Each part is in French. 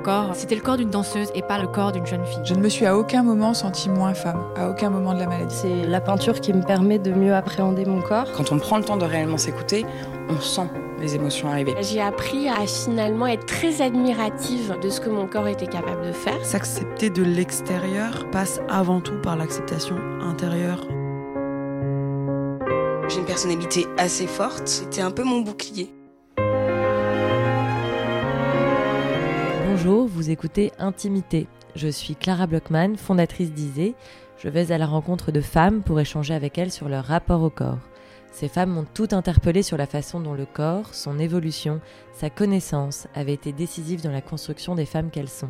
corps, c'était le corps d'une danseuse et pas le corps d'une jeune fille. Je ne me suis à aucun moment sentie moins femme, à aucun moment de la maladie. C'est la peinture qui me permet de mieux appréhender mon corps. Quand on prend le temps de réellement s'écouter, on sent les émotions arriver. J'ai appris à finalement être très admirative de ce que mon corps était capable de faire. S'accepter de l'extérieur passe avant tout par l'acceptation intérieure. J'ai une personnalité assez forte, c'était un peu mon bouclier. Bonjour, vous écoutez Intimité. Je suis Clara Blockman, fondatrice d'Isée. Je vais à la rencontre de femmes pour échanger avec elles sur leur rapport au corps. Ces femmes m'ont tout interpellé sur la façon dont le corps, son évolution, sa connaissance avaient été décisives dans la construction des femmes qu'elles sont.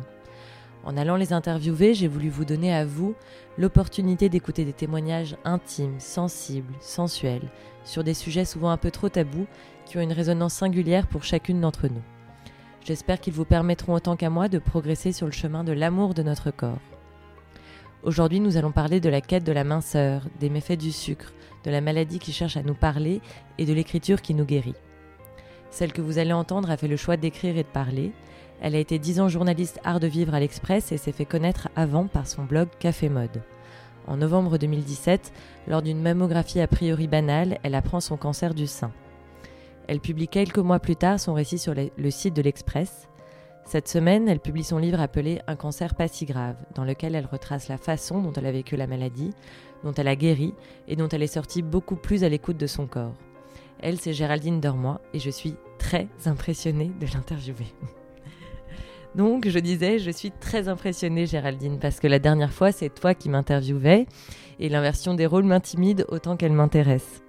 En allant les interviewer, j'ai voulu vous donner à vous l'opportunité d'écouter des témoignages intimes, sensibles, sensuels, sur des sujets souvent un peu trop tabous qui ont une résonance singulière pour chacune d'entre nous. J'espère qu'ils vous permettront autant qu'à moi de progresser sur le chemin de l'amour de notre corps. Aujourd'hui, nous allons parler de la quête de la minceur, des méfaits du sucre, de la maladie qui cherche à nous parler et de l'écriture qui nous guérit. Celle que vous allez entendre a fait le choix d'écrire et de parler. Elle a été dix ans journaliste art de vivre à l'Express et s'est fait connaître avant par son blog Café Mode. En novembre 2017, lors d'une mammographie a priori banale, elle apprend son cancer du sein. Elle publie quelques mois plus tard son récit sur le site de l'Express. Cette semaine, elle publie son livre appelé Un cancer pas si grave, dans lequel elle retrace la façon dont elle a vécu la maladie, dont elle a guéri et dont elle est sortie beaucoup plus à l'écoute de son corps. Elle, c'est Géraldine Dormoy et je suis très impressionnée de l'interviewer. Donc, je disais, je suis très impressionnée, Géraldine, parce que la dernière fois, c'est toi qui m'interviewais et l'inversion des rôles m'intimide autant qu'elle m'intéresse.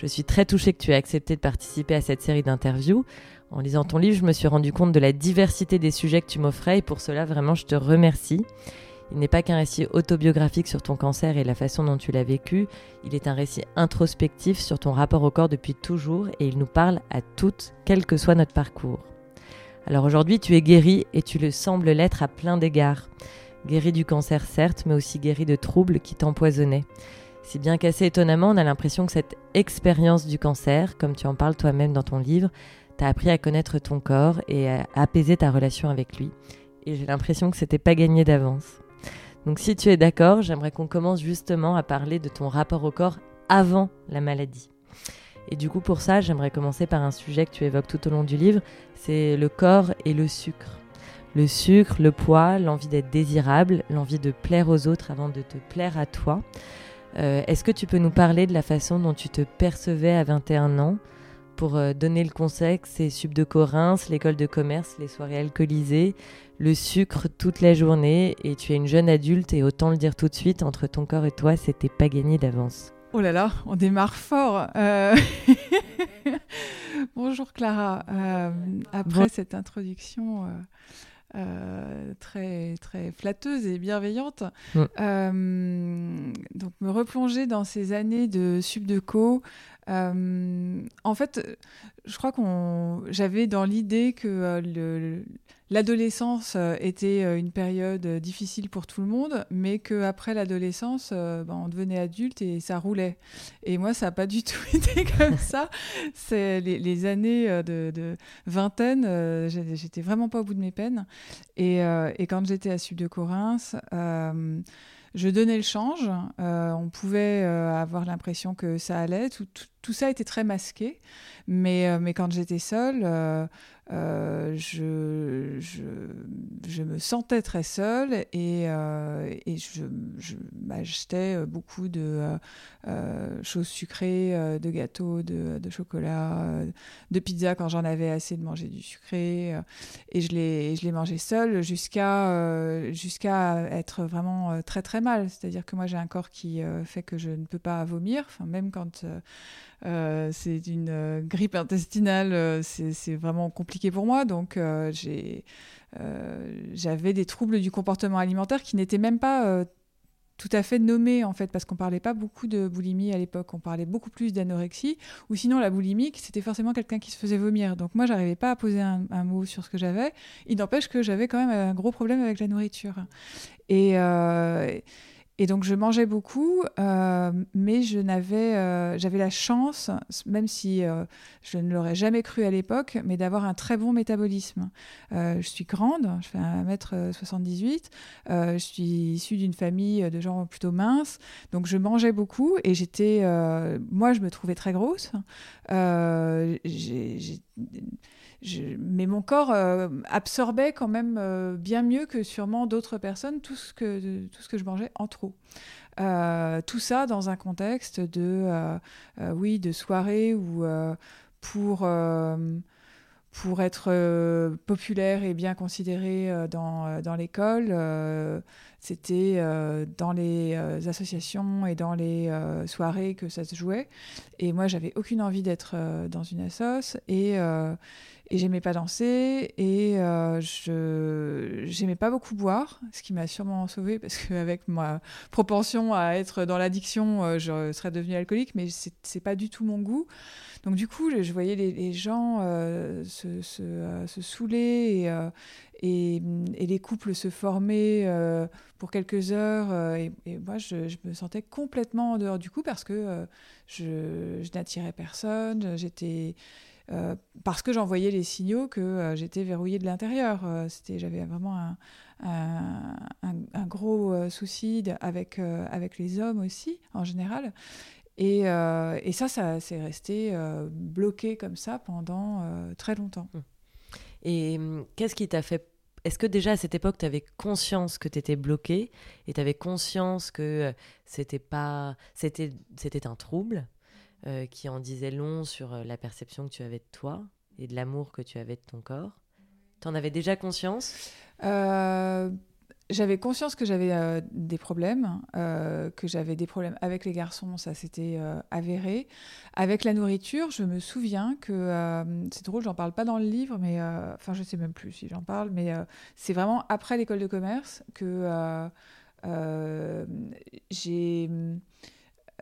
Je suis très touchée que tu aies accepté de participer à cette série d'interviews. En lisant ton livre, je me suis rendu compte de la diversité des sujets que tu m'offrais et pour cela, vraiment, je te remercie. Il n'est pas qu'un récit autobiographique sur ton cancer et la façon dont tu l'as vécu, il est un récit introspectif sur ton rapport au corps depuis toujours et il nous parle à toutes, quel que soit notre parcours. Alors aujourd'hui, tu es guéri et tu le sembles l'être à plein d'égards. Guéri du cancer certes, mais aussi guéri de troubles qui t'empoisonnaient. Si bien qu'assez étonnamment, on a l'impression que cette expérience du cancer, comme tu en parles toi-même dans ton livre, t'a appris à connaître ton corps et à apaiser ta relation avec lui. Et j'ai l'impression que c'était pas gagné d'avance. Donc si tu es d'accord, j'aimerais qu'on commence justement à parler de ton rapport au corps avant la maladie. Et du coup pour ça, j'aimerais commencer par un sujet que tu évoques tout au long du livre, c'est le corps et le sucre. Le sucre, le poids, l'envie d'être désirable, l'envie de plaire aux autres avant de te plaire à toi. Euh, est-ce que tu peux nous parler de la façon dont tu te percevais à 21 ans pour euh, donner le conseil c'est Sub de Corinth, l'école de commerce, les soirées alcoolisées, le sucre toute la journée et tu es une jeune adulte et autant le dire tout de suite, entre ton corps et toi, c'était pas gagné d'avance. Oh là là, on démarre fort. Euh, bonjour Clara. Après cette introduction euh, très très flatteuse et bienveillante, mm. donc me replonger dans ces années de subdeco. En fait, je crois qu'on j'avais dans l'idée que le l'adolescence euh, était euh, une période euh, difficile pour tout le monde, mais qu'après l'adolescence, ben, on devenait adulte et ça roulait. Et moi, ça n'a pas du tout été comme ça. C'est les, années de, vingtaine, j'étais vraiment pas au bout de mes peines. Et, quand j'étais à Sud de Corinth, je donnais le change. on pouvait avoir l'impression que ça allait. Tout, tout, ça était très masqué. Mais, mais quand j'étais seule, euh, je, je, je, me sentais très seule et, euh, et je, je m'achetais beaucoup de euh, choses sucrées, de gâteaux, de, de chocolat, de pizza quand j'en avais assez de manger du sucré. et je les, je mangeais seule jusqu'à être vraiment très très mal. C'est-à-dire que moi j'ai un corps qui fait que je ne peux pas vomir, même quand euh, c'est une euh, grippe intestinale, euh, c'est vraiment compliqué pour moi. Donc, j'avais des troubles du comportement alimentaire qui n'étaient même pas tout à fait nommés, en fait, parce qu'on parlait pas beaucoup de boulimie à l'époque. On parlait beaucoup plus d'anorexie, ou sinon la boulimie, c'était forcément quelqu'un qui se faisait vomir. Donc moi, j'arrivais pas à poser un, mot sur ce que j'avais. Il n'empêche que j'avais quand même un gros problème avec la nourriture. Et Et donc je mangeais beaucoup, euh, mais euh, j'avais la chance, même si euh, je ne l'aurais jamais cru à l'époque, mais d'avoir un très bon métabolisme. je suis grande, je fais 1m78, je suis issue d'une famille de gens plutôt minces, donc je mangeais beaucoup et j'étais, moi je me trouvais très grosse. Mais mon corps euh, absorbait quand même euh, bien mieux que sûrement d'autres personnes tout ce que, tout ce que je mangeais en trop. Euh, tout ça dans un contexte de, oui, de soirée où pour pour être populaire et bien considéré dans, dans l'école, c'était dans les associations et dans les soirées que ça se jouait. Et moi, j'avais aucune envie d'être dans une assoce. Et, et j'aimais pas danser et euh, je j'aimais pas beaucoup boire, ce qui m'a sûrement sauvée parce qu'avec ma propension à être dans l'addiction, euh, je serais devenue alcoolique, mais c'est pas du tout mon goût. Donc du coup, je, voyais les, gens euh, se, se, se, saouler et, et, les couples se former pour quelques heures. Et, moi, je, je, me sentais complètement en dehors du coup parce que je, je n'attirais personne. J'étais euh, parce que j'envoyais les signaux que euh, j'étais verrouillée de l'intérieur. Euh, c'était, j'avais vraiment un, gros souci avec, avec les hommes aussi, en général. Et, et ça, ça s'est resté bloqué comme ça pendant très longtemps. Hum. Et hum, qu'est-ce qui t'a fait est-ce que déjà à cette époque, tu avais conscience que tu étais bloqué et tu avais conscience que c'était pas c'était c'était un trouble? Euh, qui en disait long sur euh, la perception que tu avais de toi et de l'amour que tu avais de ton corps. Tu en avais déjà conscience? Euh, J'avais conscience que j'avais des problèmes, que j'avais des problèmes avec les garçons, ça s'était avéré. Avec la nourriture, je me souviens que, c'est drôle, j'en parle pas dans le livre, mais enfin je sais même plus si j'en parle, mais c'est vraiment après l'école de commerce que j'ai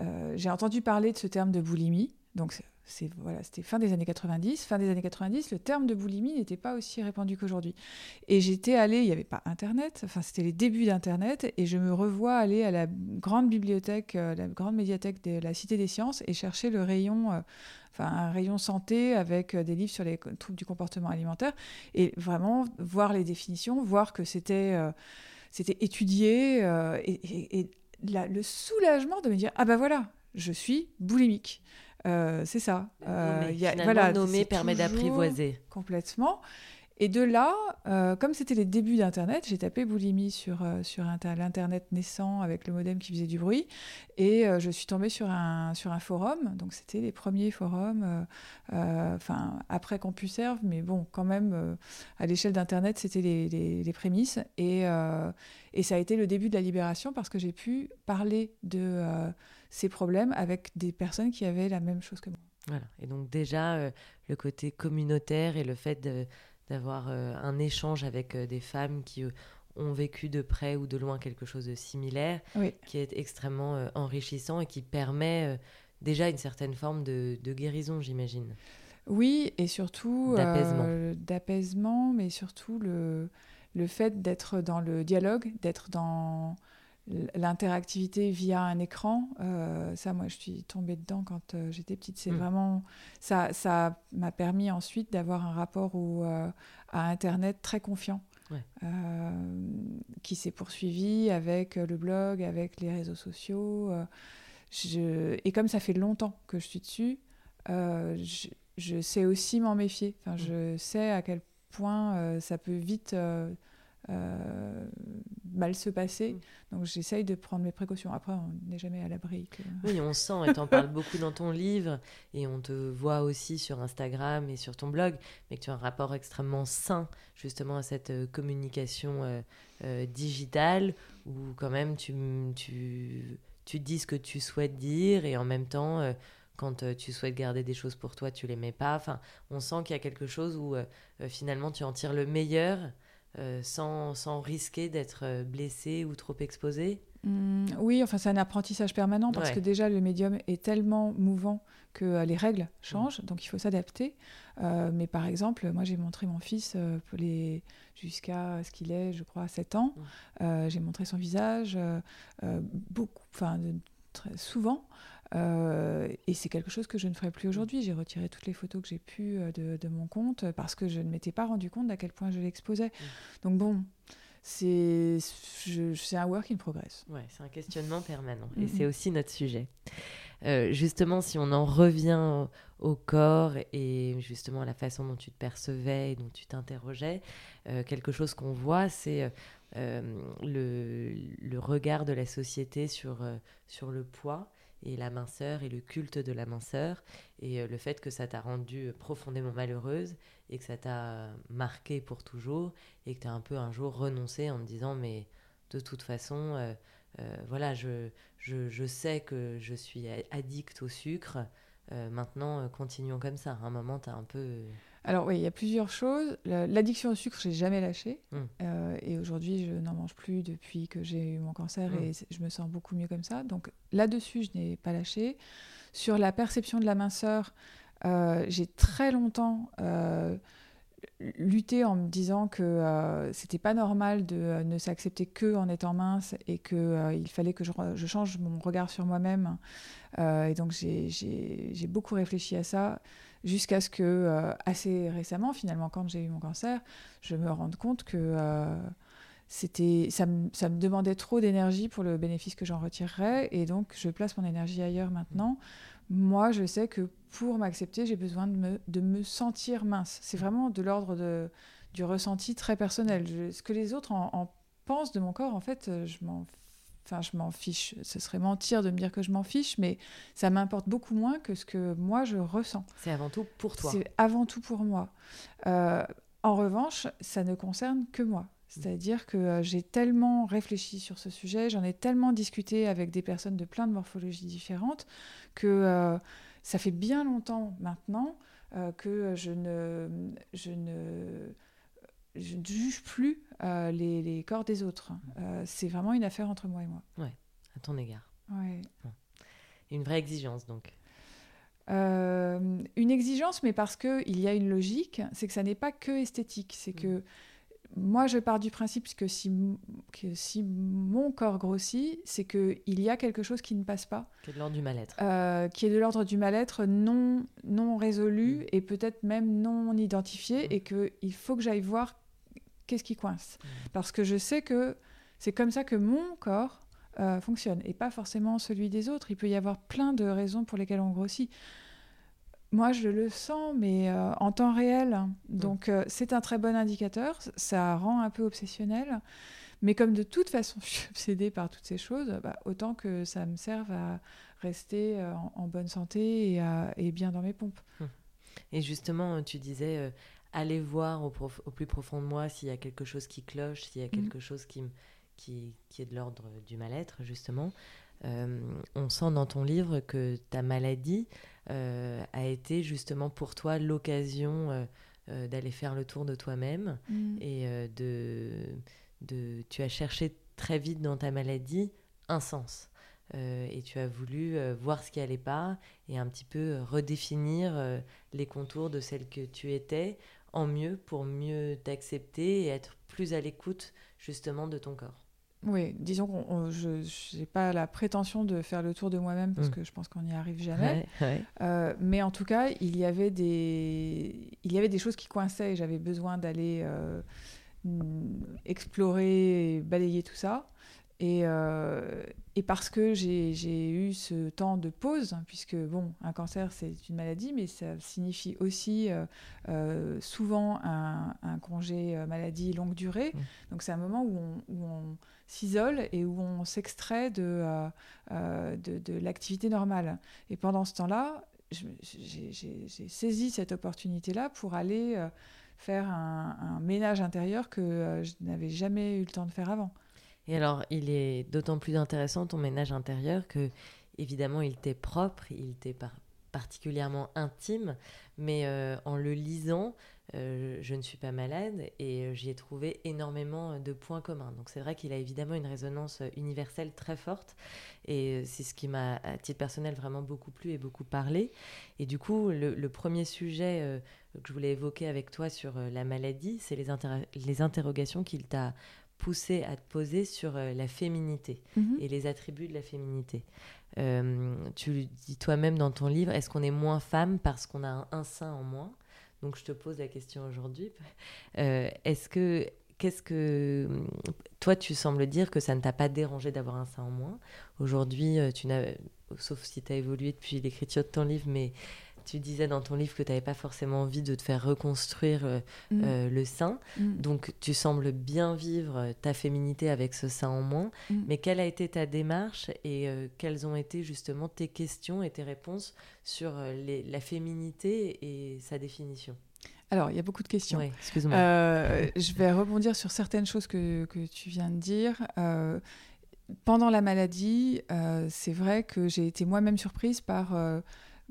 euh, j'ai entendu parler de ce terme de boulimie. Donc, c'était fin des années 90. Fin des années 90, le terme de boulimie n'était pas aussi répandu qu'aujourd'hui. Et j'étais allée, il n'y avait pas Internet, enfin c'était les débuts d'Internet, et je me revois aller à la grande bibliothèque, euh, la grande médiathèque de la Cité des Sciences, et chercher le rayon, euh, enfin un rayon santé avec des livres sur les troubles du comportement alimentaire, et vraiment voir les définitions, voir que c'était c'était étudié, et, et le soulagement de me dire ah ben voilà, je suis boulimique. Euh, c'est ça. Euh, y a, voilà, nommer permet d'apprivoiser. Complètement. Et de là, euh, comme c'était les débuts d'Internet, j'ai tapé boulimie sur, euh, sur l'Internet naissant avec le modem qui faisait du bruit. Et je suis tombée sur un, sur un forum. Donc, c'était les premiers forums, enfin, après CompuServe, mais bon, quand même, à l'échelle d'Internet, c'était les, les, les, prémices. Et et ça a été le début de la libération parce que j'ai pu parler de euh, ces problèmes avec des personnes qui avaient la même chose que moi. Voilà. Et donc déjà, euh, le côté communautaire et le fait d'avoir euh, un échange avec des femmes qui ont vécu de près ou de loin quelque chose de similaire, qui est extrêmement enrichissant et qui permet déjà une certaine forme de, de guérison, j'imagine. Oui, et surtout d'apaisement, mais surtout le le fait d'être dans le dialogue, d'être dans l'interactivité via un écran, euh, ça, moi, je suis tombée dedans quand euh, j'étais petite. C'est mm. vraiment ça. Ça m'a permis ensuite d'avoir un rapport au, euh, à Internet très confiant, qui s'est poursuivi avec le blog, avec les réseaux sociaux. Je... Et comme ça fait longtemps que je suis dessus, je, je, sais aussi m'en méfier. Enfin, mm. je sais à quel point ça peut vite euh, mal se passer. Mm. Donc j'essaye de prendre mes précautions. Après, on n'est jamais à l'abri. Oui, on sent, et tu en parles beaucoup dans ton livre, et on te voit aussi sur Instagram et sur ton blog, mais que tu as un rapport extrêmement sain justement à cette euh, communication euh, digitale, où quand même tu, tu, tu dis ce que tu souhaites dire, et en même temps quand tu souhaites garder des choses pour toi, tu les mets pas. Enfin, on sent qu'il y a quelque chose où finalement tu en tires le meilleur euh, sans, sans, risquer d'être euh, blessé ou trop exposé Mmh, oui, enfin c'est un apprentissage permanent parce que déjà le médium est tellement mouvant que euh, les règles mmh. changent, donc il faut s'adapter. Euh, mais par exemple, moi j'ai montré mon fils euh, jusqu'à ce qu'il ait, je crois, 7 ans. Mmh. j'ai montré son visage beaucoup, enfin très souvent. et c'est quelque chose que je ne ferai plus aujourd'hui. J'ai retiré toutes les photos que j'ai pu de, de, mon compte parce que je ne m'étais pas rendu compte d'à quel point je l'exposais. Donc bon, c'est un work in progress. Ouais, c'est un questionnement permanent. Et c'est aussi notre sujet. Euh, justement, si on en revient au, corps et justement à la façon dont tu te percevais et dont tu t'interrogeais, euh, quelque chose qu'on voit, c'est euh, le, le, regard de la société sur, sur le poids et la minceur et le culte de la minceur et le fait que ça t'a rendue profondément malheureuse et que ça t'a marqué pour toujours et que tu as un peu un jour renoncé en te disant mais de toute façon euh, euh, voilà je, je, sais que je suis addict au sucre euh, maintenant continuons comme ça. À un moment tu as un peu alors oui il y a plusieurs choses l'addiction au sucre j'ai jamais lâché mmh. et aujourd'hui je n'en mange plus depuis que j'ai eu mon cancer mmh. et je me sens beaucoup mieux comme ça donc là-dessus je n'ai pas lâché sur la perception de la minceur euh, j'ai très longtemps euh, lutté en me disant que euh, c'était pas normal de ne s'accepter que en étant mince et que il fallait que je, je, change mon regard sur moi-même. et donc j'ai beaucoup réfléchi à ça jusqu'à ce que assez récemment, finalement, quand j'ai eu mon cancer, je me rende compte que c'était ça, ça, me demandait trop d'énergie pour le bénéfice que j'en retirerais et donc je place mon énergie ailleurs maintenant moi, je sais que pour m'accepter, j'ai besoin de me, de me, sentir mince. C'est vraiment de l'ordre du ressenti très personnel. ce que les autres en, pensent de mon corps, en fait, euh, je m'en Enfin, je m'en fiche. Ce serait mentir de me dire que je m'en fiche, mais ça m'importe beaucoup moins que ce que moi je ressens. C'est avant tout pour toi. C'est avant tout pour moi. Euh, en revanche, ça ne concerne que moi. C'est-à-dire que euh, j'ai tellement réfléchi sur ce sujet, j'en ai tellement discuté avec des personnes de plein de morphologies différentes, que euh, ça fait bien longtemps maintenant euh, que je ne, je, ne, je ne juge plus les, les, corps des autres. c'est vraiment une affaire entre moi et moi. Ouais, à ton égard. Ouais. Une vraie exigence donc. une exigence, mais parce qu'il y a une logique, c'est que ça n'est pas que esthétique, c'est mm. que moi, je pars du principe que si, que si mon corps grossit, c'est qu'il y a quelque chose qui ne passe pas. Qui est de l'ordre du mal-être. Euh, qui est de l'ordre du mal-être non, non résolu mm. et peut-être même non identifié mm. et qu'il faut que j'aille voir qu'est-ce qui coince. Mm. Parce que je sais que c'est comme ça que mon corps euh, fonctionne et pas forcément celui des autres. Il peut y avoir plein de raisons pour lesquelles on grossit. Moi, je le sens, mais euh, en temps réel. Mm. Donc, euh, c'est un très bon indicateur. Ça rend un peu obsessionnel. Mais comme de toute façon, je suis obsédée par toutes ces choses, bah, autant que ça me serve à rester euh, en, bonne santé et, et, bien dans mes pompes. Mm. Et justement, tu disais, aller voir au, au, plus profond de moi s'il y a quelque chose qui cloche, s'il y a mm. quelque chose qui, qui, qui, est de l'ordre du mal-être, justement. on sent dans ton livre que ta maladie euh, a été justement pour toi l'occasion euh, euh, d'aller faire le tour de toi-même mm. et de, de, tu as cherché très vite dans ta maladie un sens. et tu as voulu voir ce qui allait pas et un petit peu redéfinir les contours de celle que tu étais en mieux pour mieux t'accepter et être plus à l'écoute justement de ton corps. Oui, disons que je n'ai pas la prétention de faire le tour de moi-même parce mm. que je pense qu'on n'y arrive jamais. Euh, mais en tout cas, il y avait des, il y avait des choses qui coinçaient et j'avais besoin d'aller euh, explorer et balayer tout ça. Et, euh, et parce que j'ai eu ce temps de pause, puisque bon, un cancer c'est une maladie, mais ça signifie aussi souvent un, un, congé maladie longue durée. Mm. Donc c'est un moment où on, s'isole et où on s'extrait de, euh, euh, de, de l'activité normale. Et pendant ce temps-là, j'ai saisi cette opportunité-là pour aller euh, faire un, ménage intérieur que je n'avais jamais eu le temps de faire avant. Et alors, il est d'autant plus intéressant ton ménage intérieur que, évidemment, il t'est propre, il t'est particulièrement intime, mais en le lisant, je ne suis pas malade et j'y ai trouvé énormément de points communs. Donc c'est vrai qu'il a évidemment une résonance universelle très forte et c'est ce qui m'a, à titre personnel, vraiment beaucoup plu et beaucoup parlé. Et du coup, le, premier sujet que je voulais évoquer avec toi sur la maladie, c'est les, les interrogations qu'il t'a poussé à te poser sur la féminité mhm. et les attributs de la féminité. Euh, tu le dis toi-même dans ton livre, est-ce qu'on est moins femme parce qu'on a un, sein en moins? Donc je te pose la question aujourd'hui. Euh, est-ce que qu'est-ce que toi tu sembles dire que ça ne t'a pas dérangé d'avoir un sein en moins? Aujourd'hui, euh, tu n'as sauf si tu as évolué depuis l'écriture de ton livre, mais tu disais dans ton livre que tu n'avais pas forcément envie de te faire reconstruire euh, mm. euh, le sein. Mm. Donc tu sembles bien vivre ta féminité avec ce sein en moins. Mm. Mais quelle a été ta démarche et euh, quelles ont été justement tes questions et tes réponses sur la féminité et sa définition? Alors, il y a beaucoup de questions. Oui, excuse-moi. je vais rebondir sur certaines choses que, que tu viens de dire. pendant la maladie, c'est vrai que j'ai été moi-même surprise par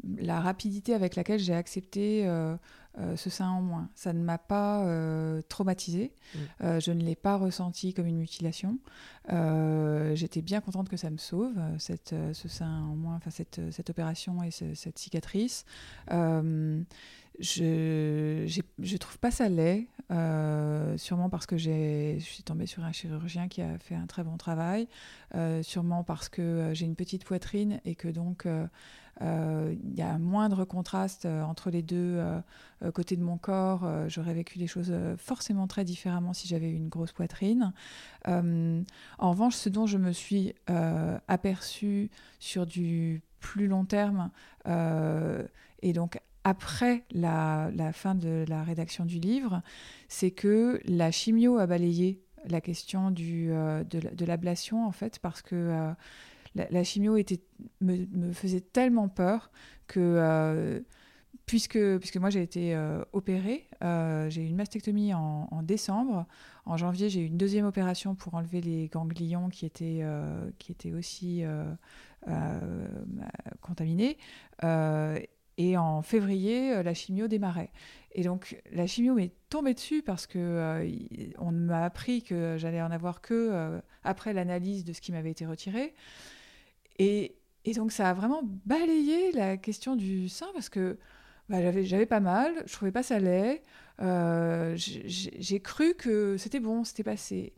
la rapidité avec laquelle j'ai accepté euh, euh, ce sein en moins. Ça ne m'a pas euh, traumatisée. Mm. je ne l'ai pas ressenti comme une mutilation. J'étais bien contente que ça me sauve, cette, ce sein en moins, enfin cette, cette opération et cette cicatrice. Je ne trouve pas ça laid, sûrement parce que je suis tombée sur un chirurgien qui a fait un très bon travail, sûrement parce que j'ai une petite poitrine et que donc euh, il y a un moindre contraste euh, entre les deux euh, côtés de mon corps. J'aurais vécu les choses forcément très différemment si j'avais eu une grosse poitrine. en revanche, ce dont je me suis aperçue sur du plus long terme, et donc après la, fin de la rédaction du livre, c'est que la chimio a balayé la question du, de, l'ablation, en fait, parce que la, chimio était, me, faisait tellement peur que, euh, puisque, puisque moi j'ai été euh, opérée, euh, j'ai eu une mastectomie en, décembre. En janvier, j'ai eu une deuxième opération pour enlever les ganglions qui étaient, qui étaient aussi contaminés. Et en février, la chimio démarrait. Et donc la chimio m'est tombée dessus parce que on m'a appris que j'allais en avoir que après l'analyse de ce qui m'avait été retiré. Et, donc ça a vraiment balayé la question du sein parce que bah, j'avais pas mal, je trouvais pas ça laid, euh, j'ai cru que c'était bon, c'était passé.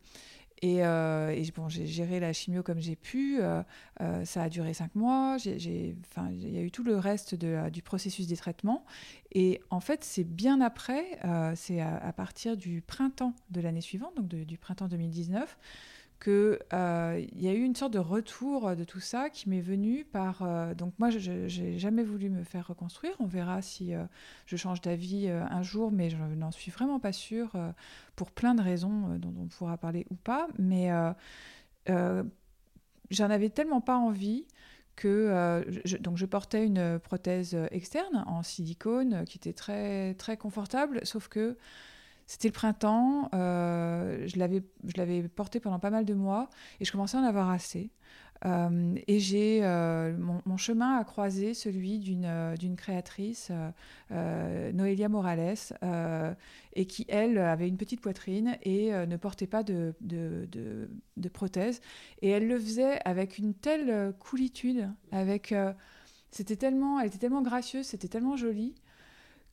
Et, euh, bon, j'ai géré la chimio comme j'ai pu. Euh, ça a duré cinq mois. Il y a eu tout le reste du processus des traitements. Et en fait, c'est bien après, c'est à, partir du printemps de l'année suivante, donc du printemps 2019, qu'il euh, y a eu une sorte de retour de tout ça qui m'est venu par... Euh, donc moi, je n'ai jamais voulu me faire reconstruire. On verra si euh, je change d'avis un jour, mais je n'en suis vraiment pas sûre pour plein de raisons dont on pourra parler ou pas. Mais j'en avais tellement pas envie que je, donc je portais une prothèse externe en silicone qui était très très confortable, sauf que c'était le printemps, euh, je l'avais porté pendant pas mal de mois et je commençais à en avoir assez. Euh, et j'ai euh, mon, chemin a croisé celui d'une créatrice, Noelia Morales, et qui elle avait une petite poitrine et ne portait pas de, de, de, de, prothèse. Et elle le faisait avec une telle coolitude, avec c'était tellement, elle était tellement gracieuse, c'était tellement joli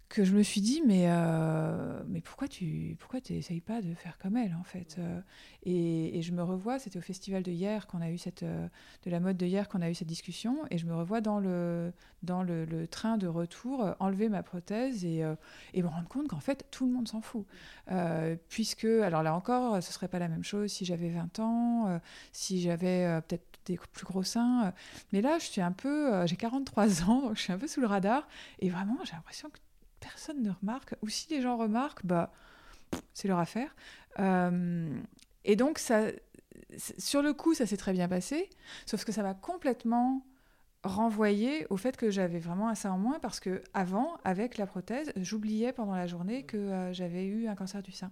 que je me suis dit mais euh, mais pourquoi tu pourquoi t'essayes pas de faire comme elle en fait euh, et, et, je me revois c'était au festival de hier qu'on a eu cette euh, de la mode de hier qu'on a eu cette discussion et je me revois dans le dans le train de retour enlever ma prothèse et, et me rendre compte qu'en fait tout le monde s'en fout. Puisque alors là encore ce serait pas la même chose si j'avais 20 ans si j'avais peut-être des plus gros seins mais là je suis un peu j'ai 43 ans donc je suis un peu sous le radar et vraiment j'ai l'impression que personne ne remarque, ou si les gens remarquent, bah, c'est leur affaire. Euh, et donc, ça, sur le coup, ça s'est très bien passé, sauf que ça m'a complètement renvoyé au fait que j'avais vraiment un sein en moins parce que avant, avec la prothèse, j'oubliais pendant la journée que euh, j'avais eu un cancer du sein.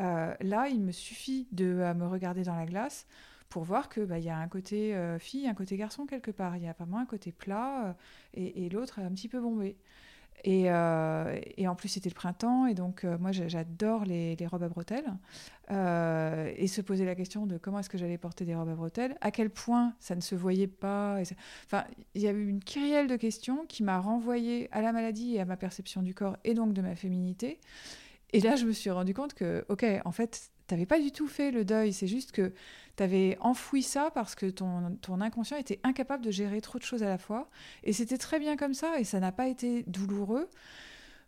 Euh, là, il me suffit de me regarder dans la glace pour voir que bah, y a un côté fille, un côté garçon quelque part. Il y a vraiment un côté plat et l'autre un petit peu bombé. Et, euh, et, en plus, c'était le printemps. Et donc, euh, moi, j'adore les, robes à bretelles. Euh, et se poser la question de comment est-ce que j'allais porter des robes à bretelles, à quel point ça ne se voyait pas. Enfin, il y a eu une kyrielle de questions qui m'a renvoyée à la maladie et à ma perception du corps et donc de ma féminité. Et là, je me suis rendu compte que, OK, en fait, tu n'avais pas du tout fait le deuil. C'est juste que tu avais enfoui ça parce que ton, ton inconscient était incapable de gérer trop de choses à la fois. Et c'était très bien comme ça et ça n'a pas été douloureux.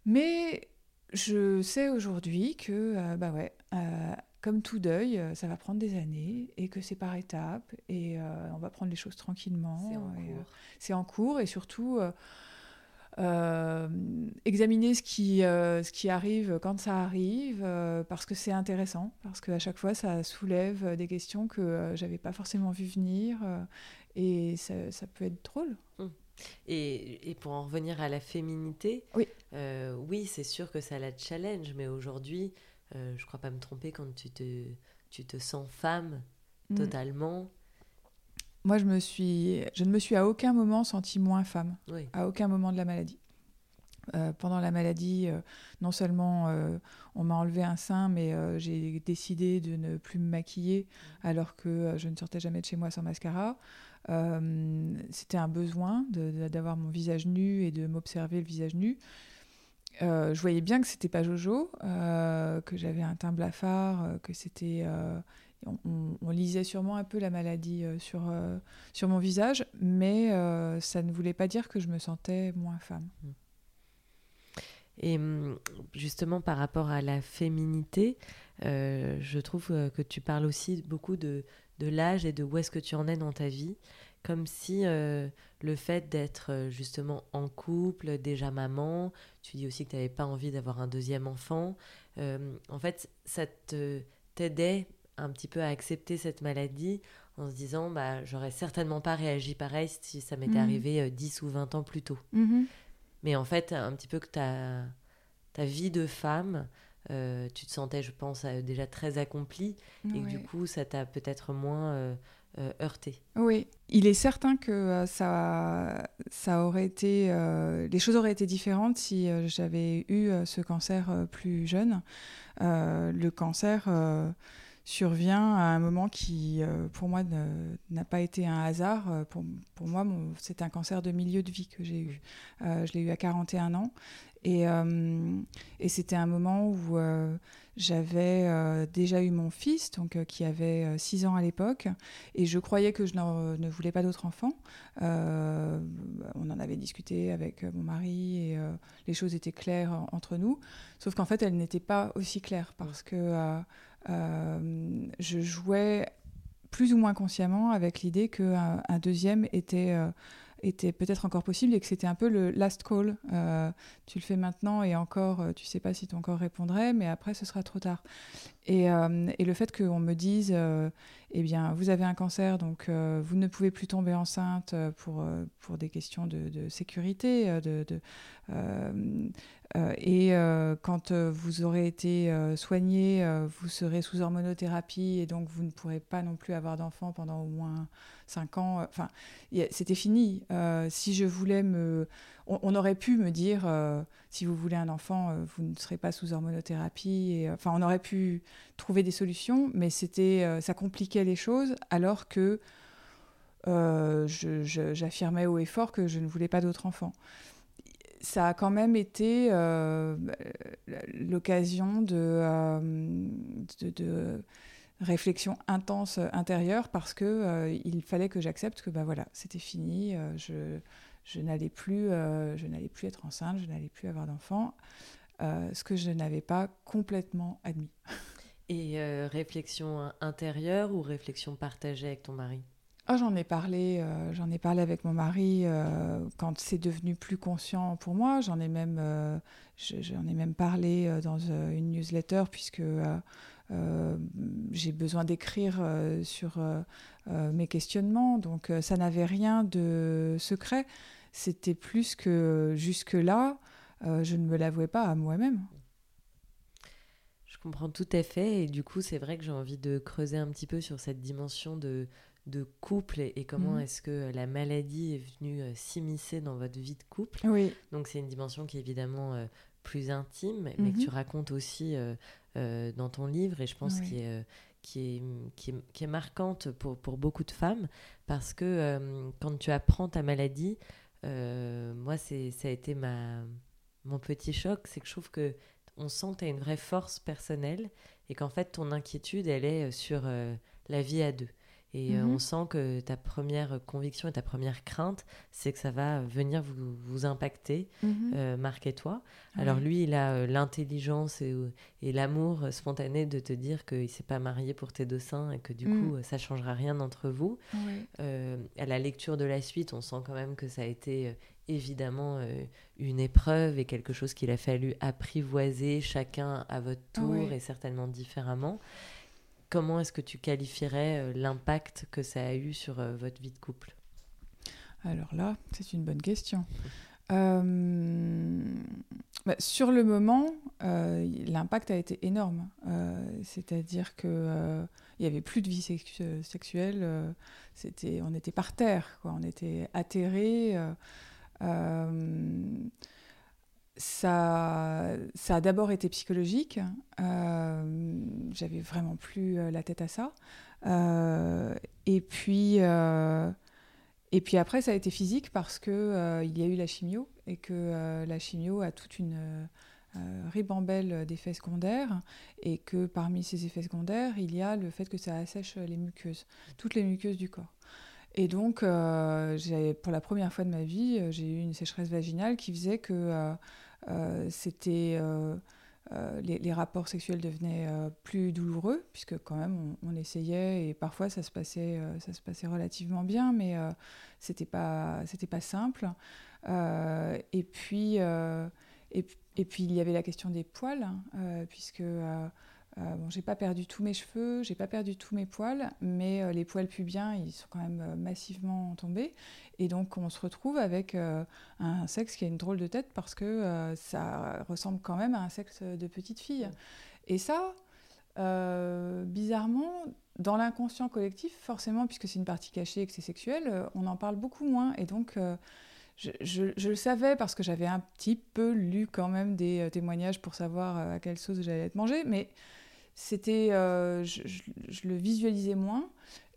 Mais je sais aujourd'hui que, euh, bah ouais, euh, comme tout deuil, euh, ça va prendre des années et que c'est par étapes et on va prendre les choses tranquillement. C'est en cours. c'est en cours et surtout euh, examiner ce qui, euh, ce qui arrive quand ça arrive, euh, parce que c'est intéressant, parce qu'à chaque fois, ça soulève des questions que j'avais pas forcément vu venir, et ça, ça, peut être drôle. Hum. Et, et, pour en revenir à la féminité, oui, oui c'est sûr que ça la challenge, mais aujourd'hui, je crois pas me tromper quand tu te, tu te sens femme hum. totalement. Moi, je, me suis, je ne me suis à aucun moment sentie moins femme, à aucun moment de la maladie. Euh, pendant la maladie, euh, non seulement euh, on m'a enlevé un sein, mais j'ai décidé de ne plus me maquiller alors que je ne sortais jamais de chez moi sans mascara. C'était un besoin d'avoir mon visage nu et de m'observer le visage nu. je voyais bien que c'était pas Jojo, que j'avais un teint blafard, que c'était on, lisait sûrement un peu la maladie euh, sur, euh, sur mon visage, mais euh, ça ne voulait pas dire que je me sentais moins femme. Mmh. Et mmh, justement, par rapport à la féminité, je trouve que tu parles aussi beaucoup de, de l'âge et de où est-ce que tu en es dans ta vie, comme si le fait d'être justement en couple, déjà maman, tu dis aussi que tu n'avais pas envie d'avoir un deuxième enfant, en fait, ça t'aidait un petit peu à accepter cette maladie en se disant bah j'aurais certainement pas réagi pareil si ça m'était mhm. arrivé 10 euh, ou 20 ans plus tôt. Mhm. Mais en fait, un petit peu que ta, ta vie de femme, euh, tu te sentais, je pense, euh, déjà très accomplie et que du coup, ça t'a peut-être moins heurté. Oui, il est certain que ça, ça aurait été, les choses auraient été différentes si j'avais eu ce cancer plus jeune. le cancer survient à un moment qui, euh, pour moi, n'a pas été un hasard. Euh, pour, pour moi, c'est un cancer de milieu de vie que j'ai eu. Euh, je l'ai eu à 41 ans. Et, et c'était un moment où j'avais déjà eu mon fils, donc, qui avait 6 ans à l'époque. Et je croyais que je ne voulais pas d'autres enfants. on en avait discuté avec mon mari et les choses étaient claires entre nous. Sauf qu'en fait, elles n'étaient pas aussi claires parce que je jouais plus ou moins consciemment avec l'idée qu'un un deuxième était, euh, était peut-être encore possible et que c'était un peu le last call. Euh, tu le fais maintenant et encore, tu sais pas si ton corps répondrait, mais après, ce sera trop tard. Et, et le fait qu'on me dise, eh bien, vous avez un cancer, donc vous ne pouvez plus tomber enceinte pour, pour des questions de, sécurité, euh, et euh, quand euh, vous aurez été soigné, vous serez sous hormonothérapie et donc vous ne pourrez pas non plus avoir d'enfant pendant au moins 5 ans. Enfin, c'était fini. si je voulais me. On, aurait pu me dire si vous voulez un enfant, vous ne serez pas sous hormonothérapie. Et, enfin, on aurait pu trouver des solutions, mais c'était, ça compliquait les choses alors que j'affirmais haut et fort que je ne voulais pas d'autres enfants ça a quand même été euh, l'occasion de, euh, de, de, réflexion intense intérieure parce que euh, il fallait que j'accepte que bah voilà c'était fini je, je n'allais plus je n'allais plus être enceinte je n'allais plus avoir d'enfant ce que je n'avais pas complètement admis et réflexion intérieure ou réflexion partagée avec ton mari? Ah, j'en ai parlé, euh, j'en ai parlé avec mon mari euh, quand c'est devenu plus conscient pour moi. J'en ai même, euh, j'en ai même parlé dans une newsletter puisque j'ai besoin d'écrire sur mes questionnements. Donc ça n'avait rien de secret. C'était plus que jusque là, je ne me l'avouais pas à moi-même. Je comprends tout à fait et du coup c'est vrai que j'ai envie de creuser un petit peu sur cette dimension de de couple et, comment Mhm. est-ce que la maladie est venue euh, s'immiscer dans votre vie de couple. Oui, Donc c'est une dimension qui est évidemment euh, plus intime, mais que Mhm. tu racontes aussi euh, euh, dans ton livre et je pense Oui. est, euh, qui est, qui est, qui est marquante pour, pour beaucoup de femmes parce que euh, quand tu apprends ta maladie, euh, moi c'est, ça a été ma, mon petit choc, c'est que je trouve que on sent que tu as une vraie force personnelle et qu'en fait ton inquiétude elle est sur euh, la vie à deux. Et euh, Mhm. on sent que ta première conviction et ta première crainte, c'est que ça va venir vous, vous impacter, Mhm. euh, Marc et toi. Alors lui, il a euh, l'intelligence et, euh, et l'amour euh, spontané de te dire qu'il s'est pas marié pour tes deux seins et que du Mm. coup, euh, ça changera rien entre vous. Ouais. Euh, à la lecture de la suite, on sent quand même que ça a été euh, évidemment euh, une épreuve et quelque chose qu'il a fallu apprivoiser chacun à votre tour et certainement différemment. Comment est-ce que tu qualifierais euh, l'impact que ça a eu sur euh, votre vie de couple? Alors là, c'est une bonne question. Euh, bah, sur le moment, l'impact a été énorme. C'est-à-dire que il y avait plus de vie sexu- sexuelle. on était par terre. On était atterrés. Ça, ça a d'abord été psychologique. Euh, J'avais vraiment plus euh, la tête à ça. Euh, et puis. et puis après, ça a été physique parce que il y a eu la chimio et que la chimio a toute une ribambelle d'effets secondaires et que parmi ces effets secondaires, il y a le fait que ça assèche les muqueuses, toutes les muqueuses du corps. Et donc, pour la première fois de ma vie, j'ai eu une sécheresse vaginale qui faisait que c'était euh, euh, les, rapports sexuels devenaient euh, plus douloureux, puisque quand même on, essayait et parfois ça se passait, euh, ça se passait relativement bien, mais euh, c'était pas, pas simple. Euh, et puis, euh, et, puis il y avait la question des poils, euh, puisque euh, bon, j'ai pas perdu tous mes cheveux, j'ai pas perdu tous mes poils, mais euh, les poils pubiens ils sont quand même euh, massivement tombés, et donc on se retrouve avec un sexe qui a une drôle de tête parce que ça ressemble quand même à un sexe de petite fille. Et ça, bizarrement, dans l'inconscient collectif, forcément, puisque c'est une partie cachée et que c'est sexuel, on en parle beaucoup moins. Et donc, je, je- le savais parce que j'avais un petit peu lu quand même des témoignages pour savoir à quelle sauce j'allais être mangée, mais c'était, euh, je, le visualisais moins.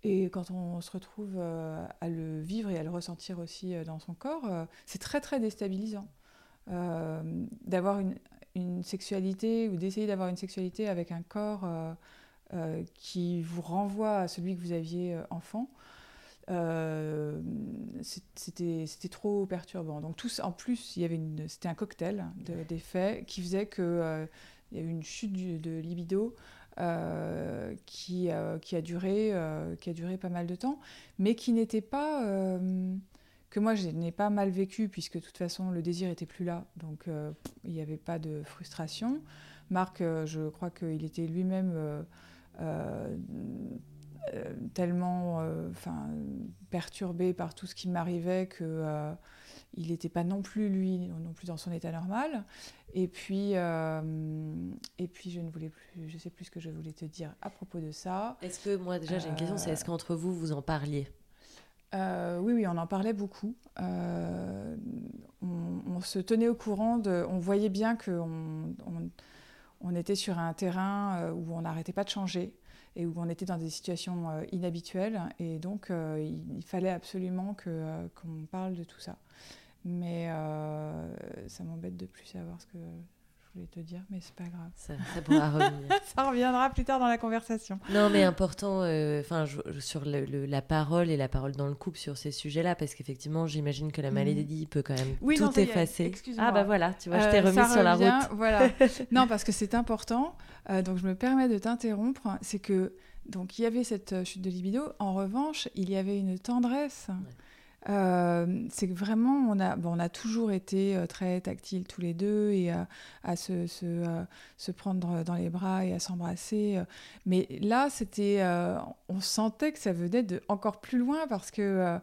Et quand on se retrouve euh, à le vivre et à le ressentir aussi euh, dans son corps, c'est très très déstabilisant. D'avoir une, sexualité ou d'essayer d'avoir une sexualité avec un corps qui vous renvoie à celui que vous aviez enfant, euh, c'était trop perturbant. Donc tous, en plus, il y avait c'était un cocktail de- d'effets qui faisait que il y avait une chute de libido euh, qui, euh, qui a duré euh, qui a duré pas mal de temps, mais qui n'était pas que moi je n'ai pas mal vécu puisque de toute façon le désir était plus là, donc il n'y avait pas de frustration. Marc, je crois qu'il était lui-même tellement perturbé par tout ce qui m'arrivait que il n'était pas non plus lui non plus dans son état normal. Et puis euh, et puis je ne voulais plus, je sais plus ce que je voulais te dire à propos de ça. Est-ce que, moi déjà j'ai une question, c'est est-ce qu'entre vous, vous en parliez? Euh, oui, oui, on en parlait beaucoup. Euh, on, on se tenait au courant, de, on voyait bien qu'on on, on était sur un terrain euh, où on n'arrêtait pas de changer et où on était dans des situations euh, inhabituelles. Et donc, euh, il, fallait absolument euh, qu'on parle de tout ça. Mais ça m'embête de plus savoir ce que voulais te dire, mais c'est pas grave. ça, ça pourra revenir. Ça reviendra plus tard dans la conversation. Non, mais important, euh, enfin, sur le- le- la parole et la parole dans le couple sur ces sujets-là, parce qu'effectivement, j'imagine que la Mhm. maladie peut quand même Oui, tout non, effacer. Ah bah voilà, tu vois, je t'ai Euh, remis ça sur la route. Voilà. non, parce que c'est important. Euh, donc je me permets de t'interrompre. C'est que donc il y avait cette chute de libido. En revanche, il y avait une tendresse. Euh, c'est que vraiment, on a, bon, on a toujours été euh, très tactiles tous les deux et à, se, se, euh, se prendre dans les bras et à s'embrasser. Mais là, c'était, on sentait que ça venait de encore plus loin parce que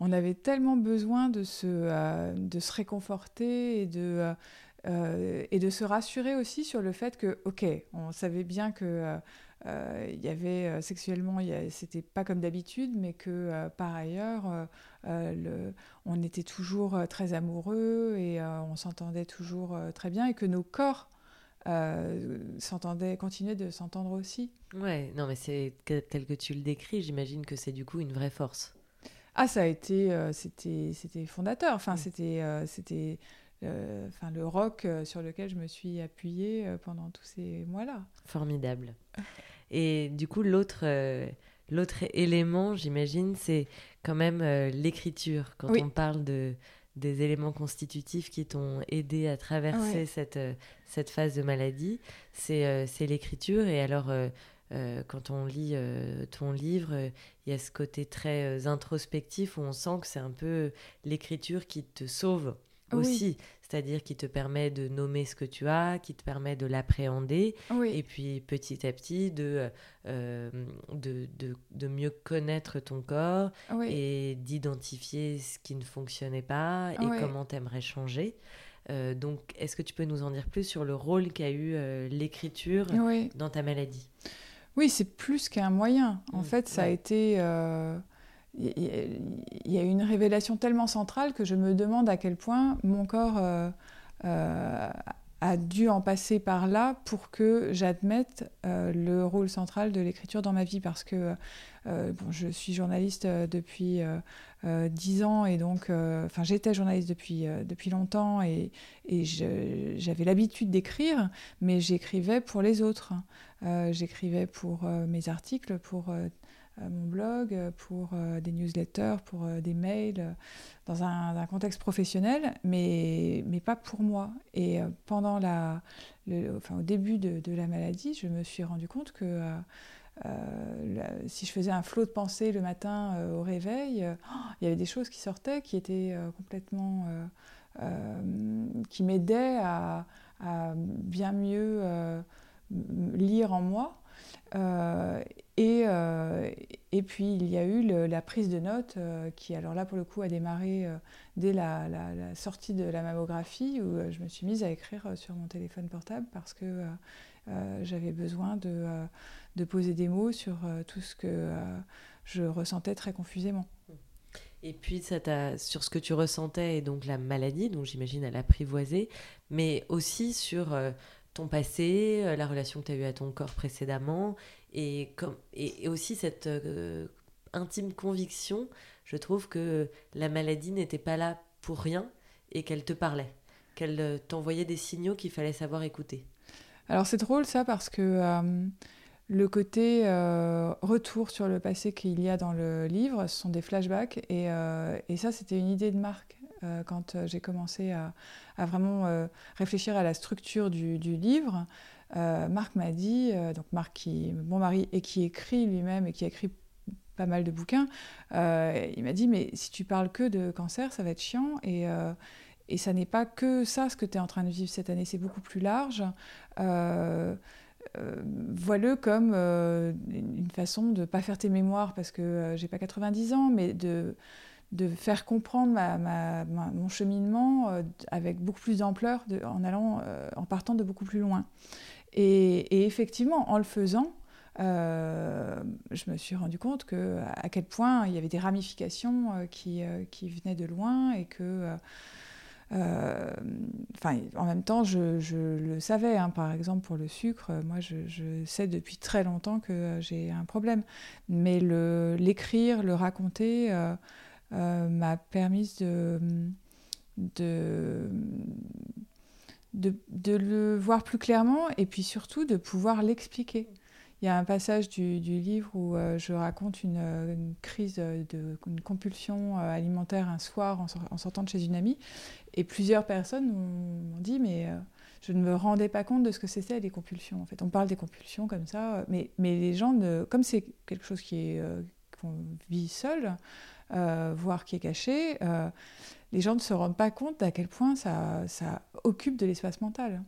on avait tellement besoin de se, de se réconforter et de, et de se rassurer aussi sur le fait que, ok, on savait bien que il y avait sexuellement, c'était pas comme d'habitude, mais que par ailleurs, le, on était toujours très amoureux et on s'entendait toujours très bien et que nos corps s'entendaient, continuaient de s'entendre aussi. Ouais, non, mais c'est tel que tu le décris, j'imagine que c'est du coup une vraie force. Ah, ça a été, euh, c'était, c'était fondateur. Enfin, c'était, euh, c'était, euh, enfin, le rock sur lequel je me suis appuyée pendant tous ces mois-là. Formidable. Et du coup, l'autre, l'autre élément, j'imagine, c'est quand même l'écriture. Quand on parle de des éléments constitutifs qui t'ont aidé à traverser cette, cette phase de maladie, c'est, c'est l'écriture. Et alors, euh, quand on lit euh, ton livre, il y a ce côté très euh, introspectif où on sent que c'est un peu l'écriture qui te sauve aussi, c'est-à-dire qui te permet de nommer ce que tu as, qui te permet de l'appréhender, et puis petit à petit de, de, de, mieux connaître ton corps et d'identifier ce qui ne fonctionnait pas et comment tu aimerais changer. donc, est-ce que tu peux nous en dire plus sur le rôle qu'a eu l'écriture dans ta maladie? Oui, c'est plus qu'un moyen. En mm, fait, ça a été. Il euh, y, a une révélation tellement centrale que je me demande à quel point mon corps euh, euh, a dû en passer par là pour que j'admette le rôle central de l'écriture dans ma vie. Parce que bon, je suis journaliste depuis dix ans et donc. Enfin, j'étais journaliste depuis, depuis longtemps et, et j'avais l'habitude d'écrire, mais j'écrivais pour les autres. Euh, j'écrivais pour euh, mes articles, pour euh, mon blog, pour des newsletters, pour des mails, dans un, contexte professionnel, mais, mais pas pour moi. Et pendant la, enfin, au début de, la maladie, je me suis rendu compte que si je faisais un flot de pensée le matin au réveil, il y avait des choses qui sortaient qui étaient complètement. qui m'aidaient à, bien mieux lire en moi. Euh, et, euh, et puis il y a eu la prise de notes euh, qui, alors là pour le coup, a démarré dès la, sortie de la mammographie où je me suis mise à écrire sur mon téléphone portable parce que j'avais besoin de, de, poser des mots sur tout ce que je ressentais très confusément. Et puis, ça sur ce que tu ressentais et donc la maladie, donc j'imagine elle apprivoisé, mais aussi sur ton passé, euh, la relation que tu as eue à ton corps précédemment, et, comme, et, aussi cette euh, intime conviction, je trouve que la maladie n'était pas là pour rien et qu'elle te parlait, qu'elle euh, t'envoyait des signaux qu'il fallait savoir écouter. Alors c'est drôle ça parce que le côté retour sur le passé qu'il y a dans le livre, ce sont des flashbacks et, et ça c'était une idée de Marc euh, quand euh, j'ai commencé à, vraiment euh, réfléchir à la structure du, livre. Marc m'a dit, donc Marc qui mon mari et qui écrit lui-même et qui a écrit pas mal de bouquins, il m'a dit mais si tu parles que de cancer, ça va être chiant et et ça n'est pas que ça ce que tu es en train de vivre cette année, c'est beaucoup plus large. Euh, vois-le comme une façon de ne pas faire tes mémoires parce que j'ai pas 90 ans, mais de, de faire comprendre ma, mon cheminement euh, avec beaucoup plus d'ampleur en euh, en partant de beaucoup plus loin. Et, effectivement, en le faisant, euh, je me suis rendu compte que à quel point il y avait des ramifications qui, qui venaient de loin et que enfin, en même temps, je, le savais. Hein. par exemple, pour le sucre, moi, je, sais depuis très longtemps que j'ai un problème. Mais l'écrire, le, raconter, euh, m'a permis de, de, le voir plus clairement et puis surtout de pouvoir l'expliquer. Il y a un passage du, livre où euh, je raconte une, une crise, de, une compulsion euh, alimentaire un soir en, sortant de chez une amie. Et plusieurs personnes m'ont dit, mais je ne me rendais pas compte de ce que c'était les compulsions. En fait, on parle des compulsions comme ça, mais, mais les gens, comme c'est quelque chose qui est, qu'on vit seul, euh, voire qui est caché, euh, les gens ne se rendent pas compte à quel point ça, ça occupe de l'espace mental.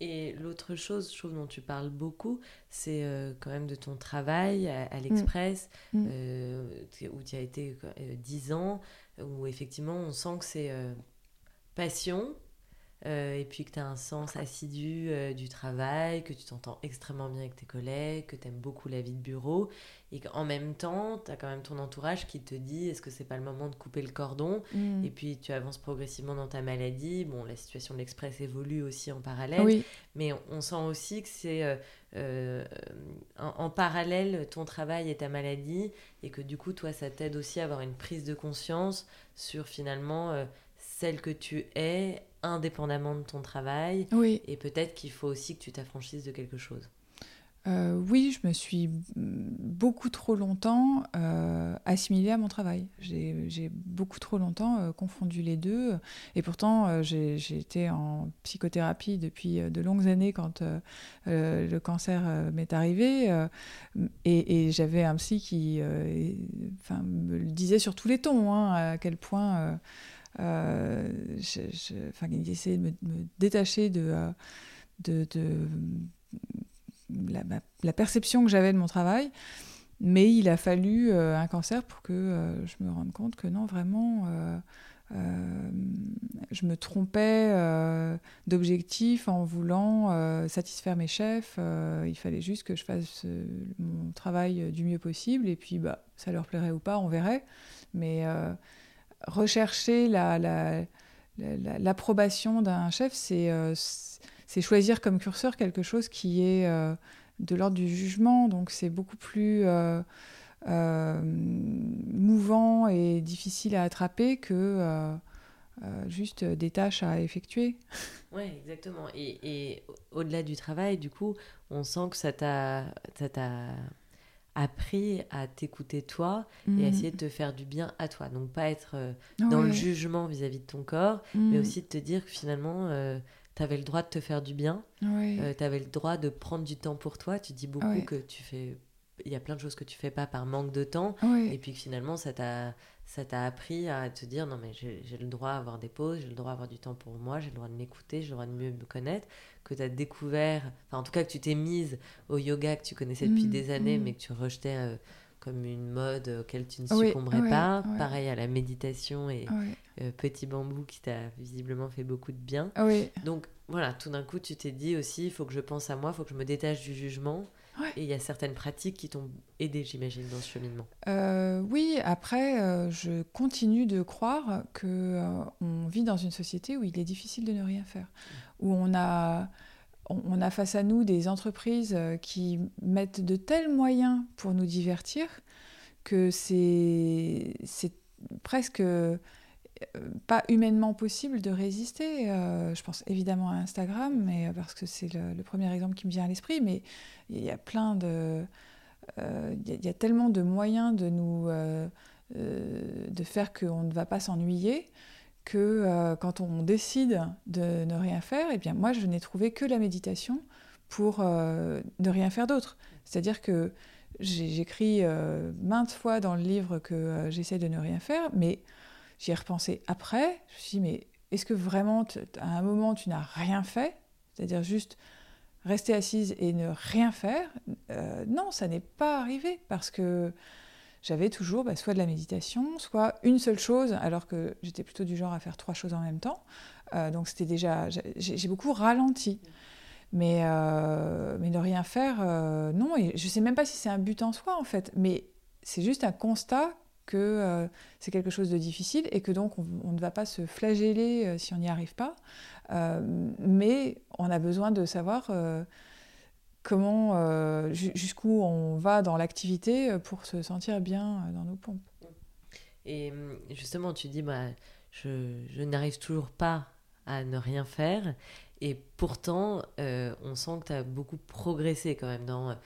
Et l'autre chose, je trouve, dont tu parles beaucoup, c'est euh, quand même de ton travail à, l'Express, mm. mm. où tu as été dix ans, où effectivement on sent que c'est passion, et puis que tu as un sens assidu du travail, que tu t'entends extrêmement bien avec tes collègues, que tu aimes beaucoup la vie de bureau, et qu'en même temps, tu as quand même ton entourage qui te dit est-ce que c'est pas le moment de couper le cordon? Mm. Et puis tu avances progressivement dans ta maladie. Bon, la situation de l'Express évolue aussi en parallèle, mais on, sent aussi que c'est euh, euh, en, parallèle ton travail et ta maladie, et que du coup, toi, ça t'aide aussi à avoir une prise de conscience sur finalement euh, celle que tu es, indépendamment de ton travail. Et peut-être qu'il faut aussi que tu t'affranchisses de quelque chose. Euh, oui, je me suis beaucoup trop longtemps euh, assimilée à mon travail. J'ai beaucoup trop longtemps euh, confondu les deux. Et pourtant, j'ai été en psychothérapie depuis de longues années quand le cancer m'est arrivé. et, j'avais un psy qui me le disait sur tous les tons, hein, à quel point il essayait de me, détacher de, de la, perception que j'avais de mon travail. Mais il a fallu euh, un cancer pour que euh, je me rende compte que non, vraiment, euh, je me trompais d'objectif en voulant satisfaire mes chefs. il fallait juste que je fasse mon travail du mieux possible et puis bah, ça leur plairait ou pas, on verrait. Mais rechercher l'approbation d'un chef, c'est c'est choisir comme curseur quelque chose qui est euh, de l'ordre du jugement. Donc c'est beaucoup plus euh, euh, mouvant et difficile à attraper que juste des tâches à effectuer. Oui, exactement. Et, au-delà du travail, du coup, on sent que ça t'a appris à t'écouter toi et à mm. essayer de te faire du bien à toi. Donc pas être dans le jugement vis-à-vis de ton corps, mais mm. aussi de te dire que finalement, tu avais le droit de te faire du bien, euh, tu avais le droit de prendre du temps pour toi. Tu dis beaucoup que tu fais. Il y a plein de choses que tu fais pas par manque de temps. Et puis finalement, ça t'a, ça t'a appris à te dire non, mais j'ai, le droit à avoir des pauses, j'ai le droit à avoir du temps pour moi, j'ai le droit de m'écouter, j'ai le droit de mieux me connaître. Que tu as découvert, enfin en tout cas que tu t'es mise au yoga que tu connaissais depuis mmh, des années, mmh. mais que tu rejetais. Euh, comme une mode auquel tu ne succomberais pas. Pareil à la méditation et euh, Petit Bambou qui t'a visiblement fait beaucoup de bien. Donc voilà, tout d'un coup, tu t'es dit aussi, il faut que je pense à moi, il faut que je me détache du jugement. Et il y a certaines pratiques qui t'ont aidé, j'imagine, dans ce cheminement. Euh, oui, après, euh, je continue de croire que on vit dans une société où il est difficile de ne rien faire, où on a on a face à nous des entreprises euh, qui mettent de tels moyens pour nous divertir que c'est presque euh, pas humainement possible de résister. Euh, je pense évidemment à Instagram, mais parce que c'est le, premier exemple qui me vient à l'esprit, mais il y a plein de... Il y, a tellement de moyens de nous... de faire qu'on ne va pas s'ennuyer que euh, quand on décide de ne rien faire, eh bien moi je n'ai trouvé que la méditation pour euh, ne rien faire d'autre. C'est-à-dire que j'écris euh, maintes fois dans le livre que j'essaie de ne rien faire, mais j'y ai repensé après. Je me suis dit, mais est-ce que vraiment, à un moment, tu n'as rien fait? C'est-à-dire juste rester assise et ne rien faire? Non, ça n'est pas arrivé parce que j'avais toujours bah, soit de la méditation, soit une seule chose, alors que j'étais plutôt du genre à faire trois choses en même temps. Euh, donc c'était déjà, j'ai beaucoup ralenti. Mais, euh, mais ne rien faire, euh, non. Je ne sais même pas si c'est un but en soi, en fait. Mais c'est juste un constat que c'est quelque chose de difficile et que donc on, ne va pas se flageller si on n'y arrive pas. mais on a besoin de savoir comment, euh, jusqu'où on va dans l'activité euh, pour se sentir bien euh, dans nos pompes. Et hum, justement, tu dis, bah, je, n'arrive toujours pas à ne rien faire. Et pourtant, on sent que tu as beaucoup progressé quand même dans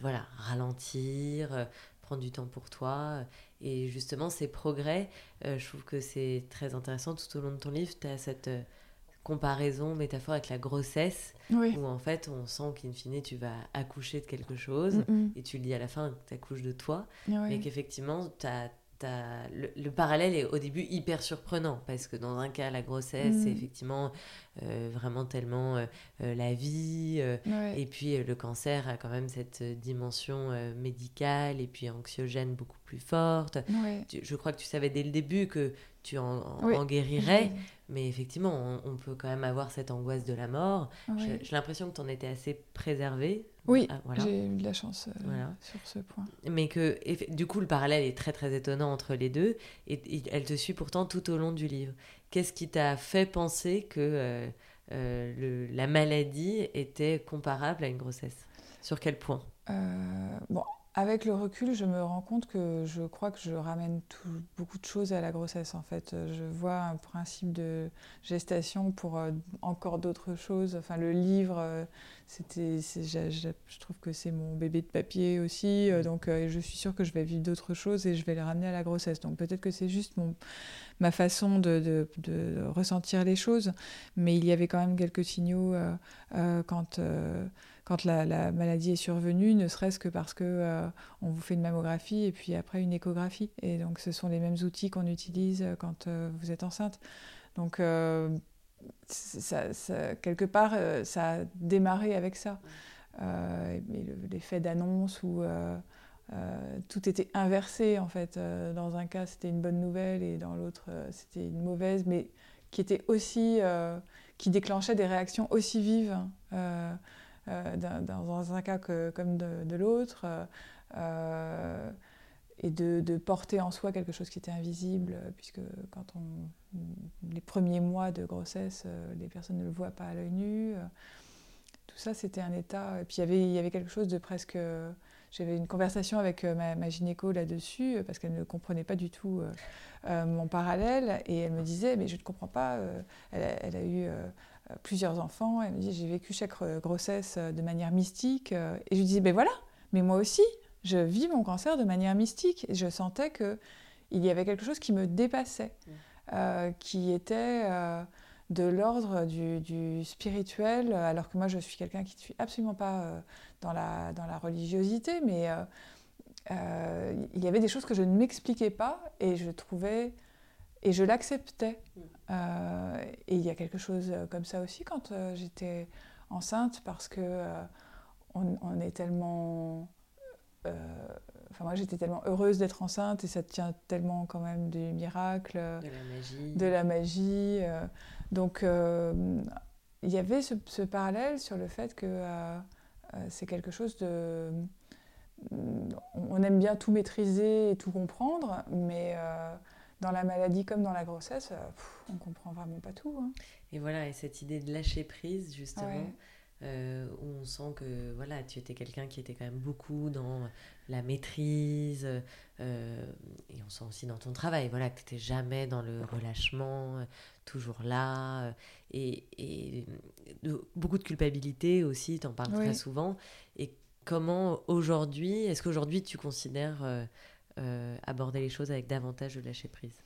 voilà, ralentir, prendre du temps pour toi. Et justement, ces progrès, je trouve que c'est très intéressant tout au long de ton livre. Tu as cette comparaison, métaphore avec la grossesse, où en fait on sent qu'in fine tu vas accoucher de quelque chose et tu le dis à la fin tu accouches de toi, mais qu'effectivement tu as le, parallèle est au début hyper surprenant parce que dans un cas, la grossesse, c'est mm. effectivement euh, vraiment tellement euh, euh, la vie. Et puis le cancer a quand même cette dimension médicale et puis anxiogène beaucoup plus forte. je crois que tu savais dès le début que tu en, guérirais, mais effectivement, on, peut quand même avoir cette angoisse de la mort. J'ai l'impression que tu en étais assez préservée. Oui, ah, j'ai eu de la chance sur ce point. Mais que, du coup, le parallèle est très très étonnant entre les deux, et elle te suit pourtant tout au long du livre. Qu'est-ce qui t'a fait penser que euh, euh, le, la maladie était comparable à une grossesse? Sur quel point? Euh, Bon, avec le recul, je me rends compte que je crois que je ramène beaucoup de choses à la grossesse. En fait, je vois un principe de gestation pour encore d'autres choses. Enfin, le livre, c'était, je, trouve que c'est mon bébé de papier aussi. donc, je suis sûre que je vais vivre d'autres choses et je vais les ramener à la grossesse. Donc, peut-être que c'est juste mon ma façon de, ressentir les choses. Mais il y avait quand même quelques signaux euh, euh, quand, euh, quand la, maladie est survenue, ne serait-ce que parce que on vous fait une mammographie et puis après une échographie. Et donc ce sont les mêmes outils qu'on utilise quand vous êtes enceinte. Donc quelque part, ça a démarré avec ça. l'effet d'annonce euh, tout était inversé en fait. Euh, dans un cas, c'était une bonne nouvelle et dans l'autre, euh, c'était une mauvaise, mais qui était aussi, qui déclenchait des réactions aussi vives dans, un cas comme de, l'autre. et de, porter en soi quelque chose qui était invisible, puisque quand on, les premiers mois de grossesse, les personnes ne le voient pas à l'œil nu. tout ça, c'était un état. Et puis il y avait, quelque chose de presque j'avais une conversation avec euh, ma, gynéco là-dessus, euh, parce qu'elle ne comprenait pas du tout euh, mon parallèle. Et elle me disait, mais je ne comprends pas, elle, a eu plusieurs enfants. Elle me dit, j'ai vécu chaque grossesse de manière mystique. Et je lui disais, ben voilà, mais moi aussi, je vis mon cancer de manière mystique. Et je sentais qu'il y avait quelque chose qui me dépassait, mmh. qui était de l'ordre du, spirituel, alors que moi je suis quelqu'un qui ne suis absolument pas euh, dans, la, dans la religiosité, mais euh, euh, il y avait des choses que je ne m'expliquais pas et je trouvais et je l'acceptais. Mm. et il y a quelque chose comme ça aussi quand j'étais enceinte parce que on, est tellement Enfin, moi, j'étais tellement heureuse d'être enceinte et ça tient tellement quand même du miracle, de la magie. De la magie donc, euh, il y avait ce, parallèle sur le fait que euh, euh, c'est quelque chose de. On aime bien tout maîtriser et tout comprendre, mais dans la maladie comme dans la grossesse, on comprend vraiment pas tout. Hein. Et voilà, et cette idée de lâcher prise, justement. Euh, où on sent que voilà, tu étais quelqu'un qui était quand même beaucoup dans la maîtrise, euh, et on sent aussi dans ton travail, voilà, que tu n'étais jamais dans le relâchement, euh, toujours là, et, et beaucoup de culpabilité aussi, tu en parles très souvent. Et comment aujourd'hui, est-ce qu'aujourd'hui tu considères aborder les choses avec davantage de lâcher prise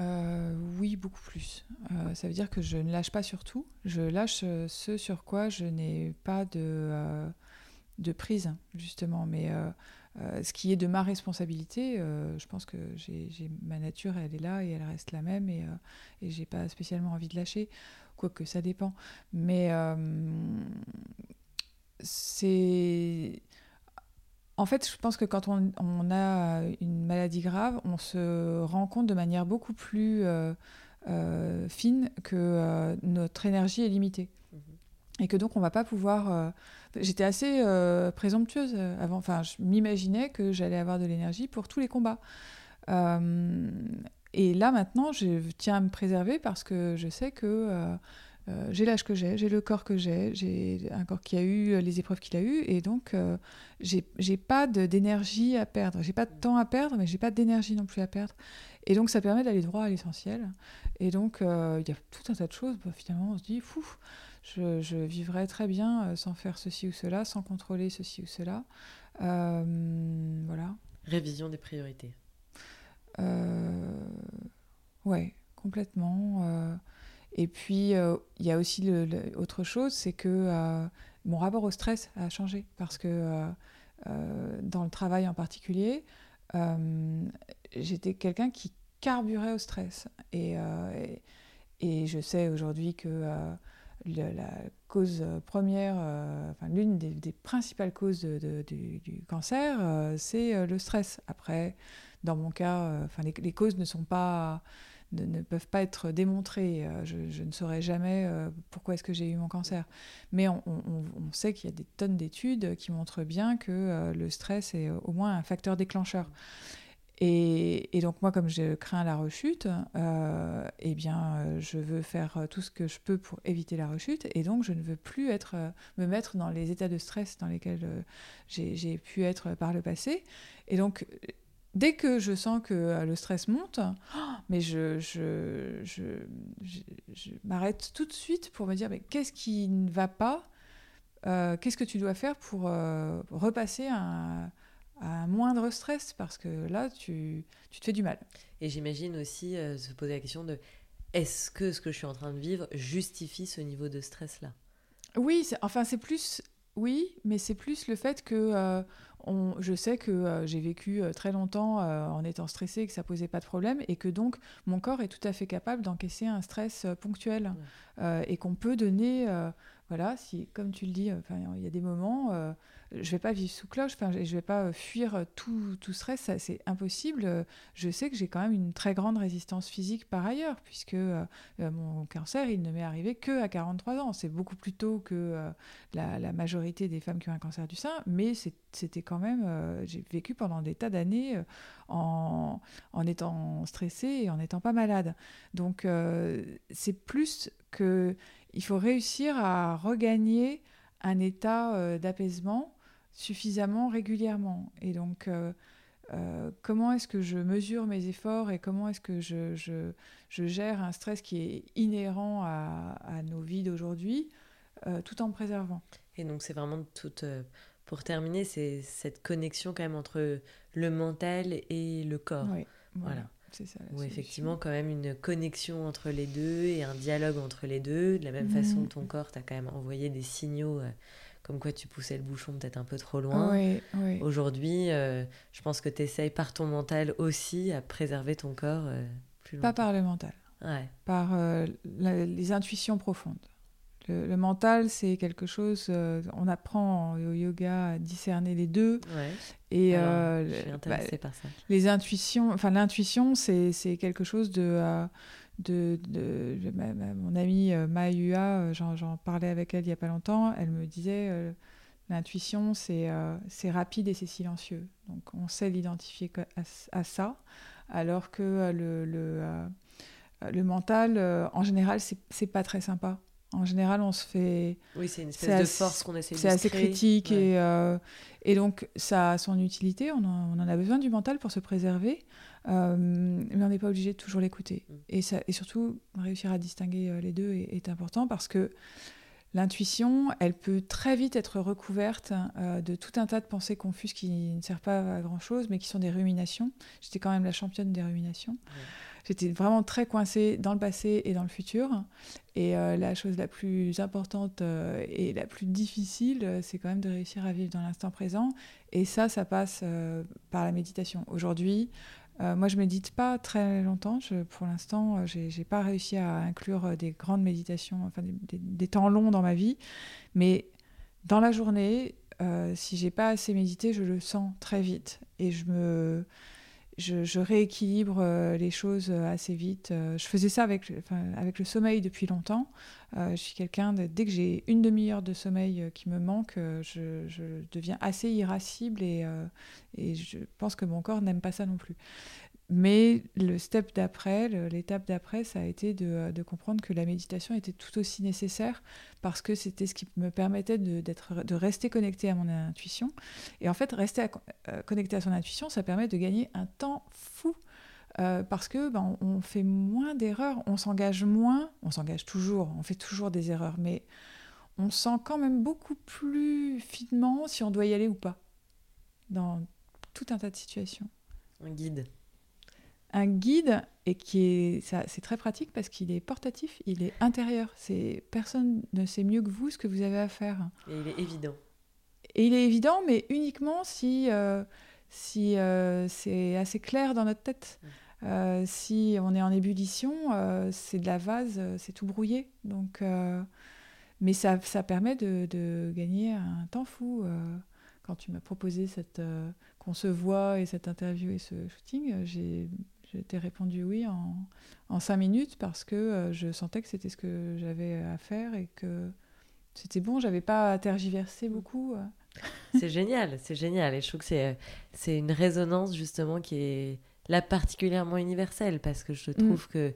euh, oui, beaucoup plus. Euh, ça veut dire que je ne lâche pas sur tout. Je lâche euh, ce sur quoi je n'ai pas de, de prise, justement. Mais ce qui est de ma responsabilité, je pense que j'ai ma nature, elle est là et elle reste la même. Et, et j'ai pas spécialement envie de lâcher, quoique ça dépend. Mais c'est en fait, je pense que quand on, a une maladie grave, on se rend compte de manière beaucoup plus euh, euh, fine que euh, notre énergie est limitée. Mhm. Et que donc on va pas pouvoir... J'étais assez présomptueuse avant, enfin je m'imaginais que j'allais avoir de l'énergie pour tous les combats. et là maintenant, je tiens à me préserver parce que je sais que euh, j'ai l'âge que j'ai, j'ai le corps que j'ai, j'ai un corps qui a eu euh, les épreuves qu'il a eues, et donc euh, j'ai pas d'énergie à perdre. J'ai pas de temps à perdre, mais j'ai pas d'énergie non plus à perdre. Et donc ça permet d'aller droit à l'essentiel. Et donc il y a tout un tas de choses, bah, finalement on se dit, fou, je, je vivrais très bien sans faire ceci ou cela, sans contrôler ceci ou cela. voilà. Révision des priorités. ouais, complètement. Et puis, euh, il y a aussi autre chose, c'est que euh, mon rapport au stress a changé parce que euh, dans le travail en particulier, j'étais quelqu'un qui carburait au stress. Et, et, je sais aujourd'hui que la cause première, enfin, l'une des, principales causes du, cancer, c'est le stress. Après, dans mon cas, enfin, les, causes ne sont pas ne, peuvent pas être démontrés. Euh, je, ne saurais jamais euh, pourquoi est-ce que j'ai eu mon cancer. Mais on, sait qu'il y a des tonnes d'études qui montrent bien que euh, le stress est au moins un facteur déclencheur. Et, donc moi, comme je crains la rechute, eh bien, je veux faire tout ce que je peux pour éviter la rechute, et donc je ne veux plus être, me mettre dans les états de stress dans lesquels j'ai pu être par le passé. Et donc dès que je sens que euh, le stress monte, mais je, je, je, m'arrête tout de suite pour me dire mais qu'est-ce qui ne va pas euh, Qu'est-ce que tu dois faire pour euh, repasser à, un moindre stress? Parce que là, tu, tu te fais du mal. Et j'imagine aussi se poser la question de est-ce que ce que je suis en train de vivre justifie ce niveau de stress-là? Oui, enfin c'est plus... Oui, mais c'est plus le fait que je sais que euh, j'ai vécu euh, très longtemps euh, en étant stressée et que ça posait pas de problème et que donc mon corps est tout à fait capable d'encaisser un stress ponctuel. Et qu'on peut donner voilà, si, comme tu le dis, il y a des moments, euh, je vais pas vivre sous cloche, je ne vais pas fuir tout, tout stress, c'est impossible. Je sais que j'ai quand même une très grande résistance physique par ailleurs, puisque euh, mon cancer, il ne m'est arrivé que à 43 ans. C'est beaucoup plus tôt que euh, la, majorité des femmes qui ont un cancer du sein, mais c'était quand même, j'ai vécu pendant des tas d'années en, en, étant stressée et en n'étant pas malade. Donc c'est plus que il faut réussir à regagner un état euh, d'apaisement suffisamment régulièrement. Et donc, euh, euh, comment est-ce que je mesure mes efforts et comment est-ce que je, je, gère un stress qui est inhérent à, nos vies d'aujourd'hui tout en préservant? Et donc, c'est vraiment toute. pour terminer, c'est cette connexion quand même entre le mental et le corps. Oui, voilà. C'est ça. Ou effectivement, quand même une connexion entre les deux et un dialogue entre les deux. De la même façon que ton mm. corps t'a quand même envoyé des signaux euh, comme quoi tu poussais le bouchon peut-être un peu trop loin. Aujourd'hui, euh, je pense que tu essayes par ton mental aussi à préserver ton corps euh, plus longtemps. Pas par le mental. Ouais. Par les intuitions profondes. Le, mental, c'est quelque chose. Euh, on apprend au yoga à discerner les deux. Et euh, je suis intéressée bah, par ça. Les intuitions, enfin l'intuition, c'est quelque chose de. Euh, de, de, mon amie Mahua, j'en parlais avec elle il y a pas longtemps. Elle me disait l'intuition, c'est c'est rapide et c'est silencieux. Donc on sait l'identifier à, ça, alors que le, le, le mental, en général, c'est pas très sympa. En général, on se fait. Oui, c'est une espèce de force qu'on essaie de C'est assez critique et, euh, et donc ça a son utilité. On en, on en, a besoin du mental pour se préserver, euh, mais on n'est pas obligé de toujours l'écouter. Mm. Et, et surtout, réussir à distinguer euh, les deux est, est important parce que l'intuition, elle peut très vite être recouverte de tout un tas de pensées confuses qui ne servent pas à grand chose, mais qui sont des ruminations. J'étais quand même la championne des ruminations. J'étais vraiment très coincée dans le passé et dans le futur. Et euh, la chose la plus importante euh, et la plus difficile, euh, c'est quand même de réussir à vivre dans l'instant présent. Et ça, ça passe par la méditation. Aujourd'hui, moi, je médite pas très longtemps. Pour l'instant, j'ai, n'ai pas réussi à inclure des grandes méditations, enfin des, temps longs dans ma vie. Mais dans la journée, si j'ai pas assez médité, je le sens très vite et je me je, rééquilibre euh, les choses euh, assez vite. Euh, je faisais ça avec, le sommeil depuis longtemps. je suis quelqu'un, dès que j'ai une demi-heure de sommeil qui me manque, je, deviens assez irascible et, je pense que mon corps n'aime pas ça non plus. Mais le step d'après, l'étape d'après, ça a été de, comprendre que la méditation était tout aussi nécessaire parce que c'était ce qui me permettait de, de rester connecté à mon intuition. Et en fait, rester euh, connecté à son intuition, ça permet de gagner un temps fou. Euh, parce que ben, on fait moins d'erreurs, on s'engage moins, on s'engage toujours, on fait toujours des erreurs, mais on sent quand même beaucoup plus finement si on doit y aller ou pas dans tout un tas de situations. Un guide un guide et qui est c'est très pratique parce qu'il est portatif, il est intérieur. C'est personne ne sait mieux que vous ce que vous avez à faire. Et il est évident. Et il est évident, mais uniquement si euh, si c'est assez clair dans notre tête. si on est en ébullition, c'est de la vase, c'est tout brouillé. Donc, mais ça, ça permet de, de, gagner un temps fou. quand tu m'as proposé cette, qu'on se voit et cette interview et ce shooting, j'ai je t'ai répondu oui en, en, cinq minutes parce que euh, je sentais que c'était ce que j'avais à faire et que c'était bon, j'avais pas à tergiverser beaucoup. Euh. c'est génial, c'est génial. Et je trouve que c'est, euh, c'est une résonance justement qui est là particulièrement universelle parce que je mm. trouve que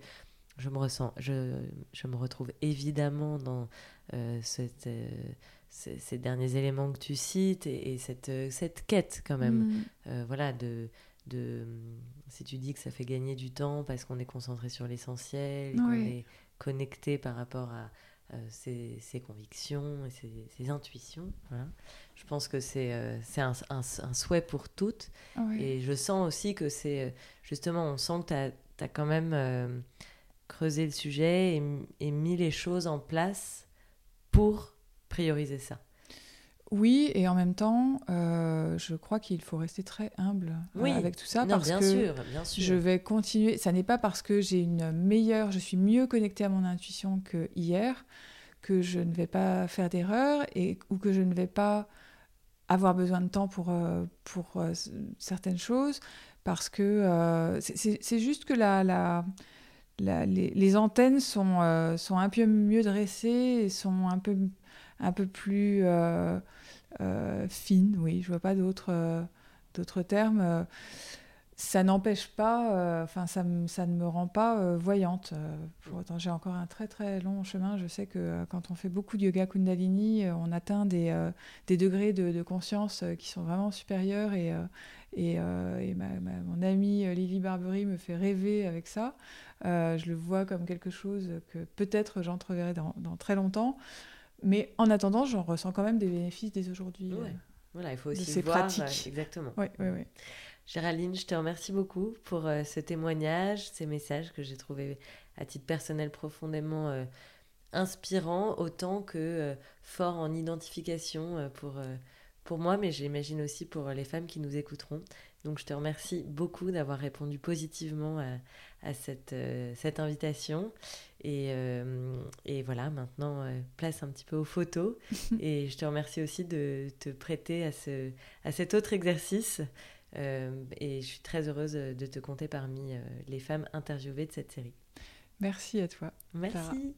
je me ressens, je, je me retrouve évidemment dans cette, ces, derniers éléments que tu cites et, cette, cette quête quand même, mm. voilà, de de si tu dis que ça fait gagner du temps parce qu'on est concentré sur l'essentiel, qu'on est connecté par rapport à euh, ses, convictions et ses, intuitions. Je pense que c'est euh, un, un, souhait pour toutes. Et je sens aussi que c'est euh, justement, on sent que tu as, quand même creusé le sujet et, et, mis les choses en place pour prioriser ça. Oui, et en même temps, euh, je crois qu'il faut rester très humble euh, avec tout ça parce bien que sûr, bien sûr. je vais continuer. Ça n'est pas parce que j'ai une meilleure, je suis mieux connectée à mon intuition que hier que je ne vais pas faire d'erreur et ou que je ne vais pas avoir besoin de temps pour euh, pour certaines choses parce que c'est juste que la, la, les, les, antennes sont sont un peu mieux dressées et sont un peu un peu plus euh, fine, oui, je vois pas d'autres euh, d'autres termes. Euh, ça n'empêche pas, enfin ça, ça, ne me rend pas voyante. pour autant, j'ai encore un très très long chemin. Je sais que quand on fait beaucoup de yoga Kundalini, on atteint des, des degrés de, conscience qui sont vraiment supérieurs et, et, et mon amie Lily Barbery me fait rêver avec ça. je le vois comme quelque chose que peut-être j'entreverrai dans, dans, très longtemps. Mais en attendant, j'en ressens quand même des bénéfices dès aujourd'hui. Euh, voilà, il faut aussi de voir, pratiques. exactement. Oui, oui, oui. Géraldine, je te remercie beaucoup pour euh, ce témoignage, ces messages que j'ai trouvés à titre personnel profondément euh, inspirants, autant que forts en identification pour, pour moi, mais j'imagine aussi pour les femmes qui nous écouteront. Donc je te remercie beaucoup d'avoir répondu positivement à, à cette, cette invitation. Et, euh, et, voilà, maintenant, euh, place un petit peu aux photos. et je te remercie aussi de te prêter à, ce, à cet autre exercice. Euh, et je suis très heureuse de te compter parmi les femmes interviewées de cette série. Merci à toi. Merci.